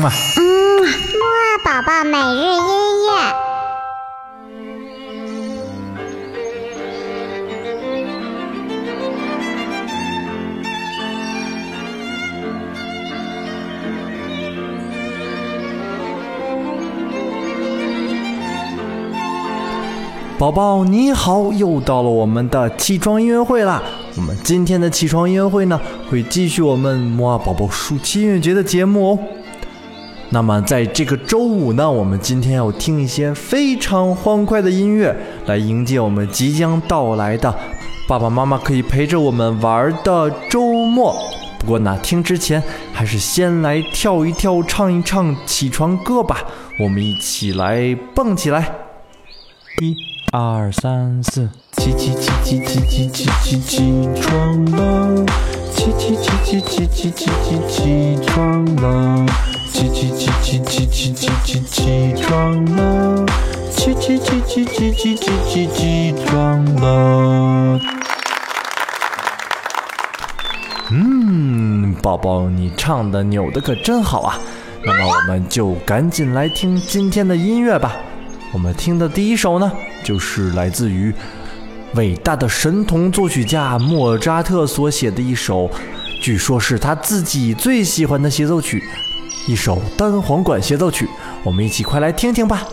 嗯啊，嗯，木二宝宝每日音乐。宝宝你好，又到了我们的起床音乐会啦！我们今天的起床音乐会呢，会继续我们摩尔宝宝暑期音乐节的节目哦。那么在这个周五呢，我们今天要听一些非常欢快的音乐，来迎接我们即将到来的爸爸妈妈可以陪着我们玩的周末。不过呢，听之前还是先来跳一跳、唱一唱起床歌吧。我们一起来蹦起来，一。二三四，起起起起起起起起起床了，起起起起起起起起起床了，起起起起起起起起起床了，起起起起起起起起起床了。嗯，宝宝，你唱的扭的可真好啊！那么我们就赶紧来听今天的音乐吧。我们听的第一首呢。就是来自于伟大的神童作曲家莫扎特所写的一首，据说是他自己最喜欢的协奏曲，一首单簧管协奏曲。我们一起快来听听吧。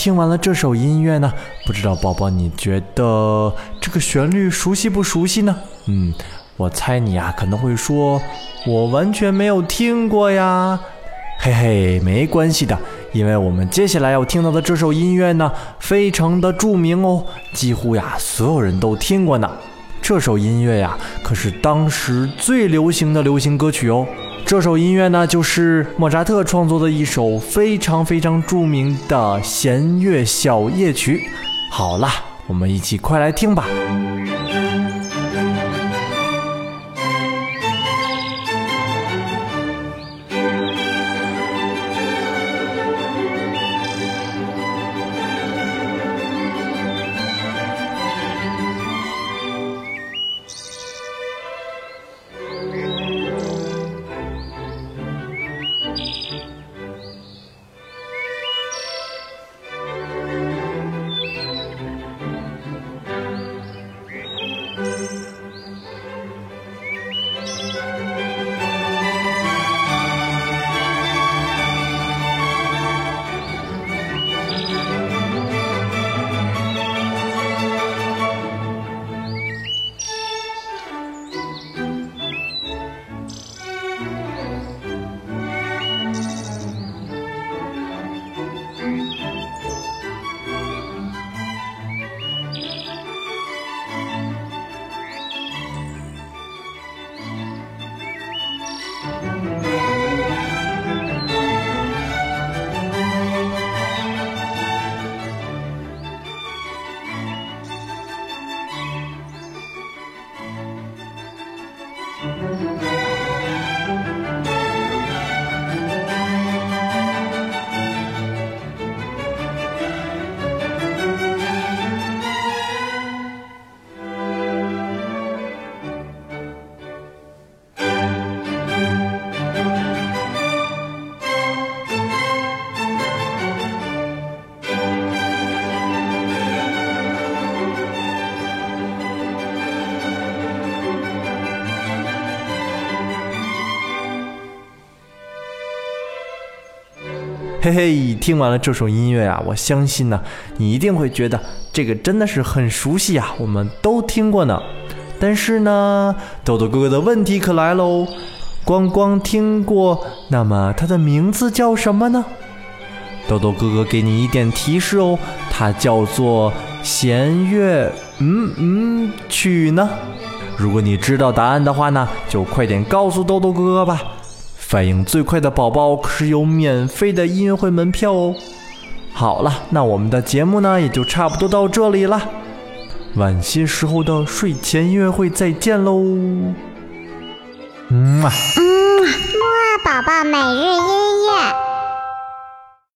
听完了这首音乐呢，不知道宝宝你觉得这个旋律熟悉不熟悉呢？嗯，我猜你呀可能会说，我完全没有听过呀。嘿嘿，没关系的，因为我们接下来要听到的这首音乐呢，非常的著名哦，几乎呀所有人都听过呢。这首音乐呀，可是当时最流行的流行歌曲哦。这首音乐呢，就是莫扎特创作的一首非常非常著名的弦乐小夜曲。好了，我们一起快来听吧。嘿嘿，听完了这首音乐啊，我相信呢，你一定会觉得这个真的是很熟悉啊，我们都听过呢。但是呢，豆豆哥哥的问题可来喽，光光听过，那么它的名字叫什么呢？豆豆哥哥给你一点提示哦，它叫做弦乐嗯嗯曲呢。如果你知道答案的话呢，就快点告诉豆豆哥哥吧。反应最快的宝宝可是有免费的音乐会门票哦。好了，那我们的节目呢也就差不多到这里了。晚些时候的睡前音乐会再见喽。嗯，木啊宝宝每日音乐。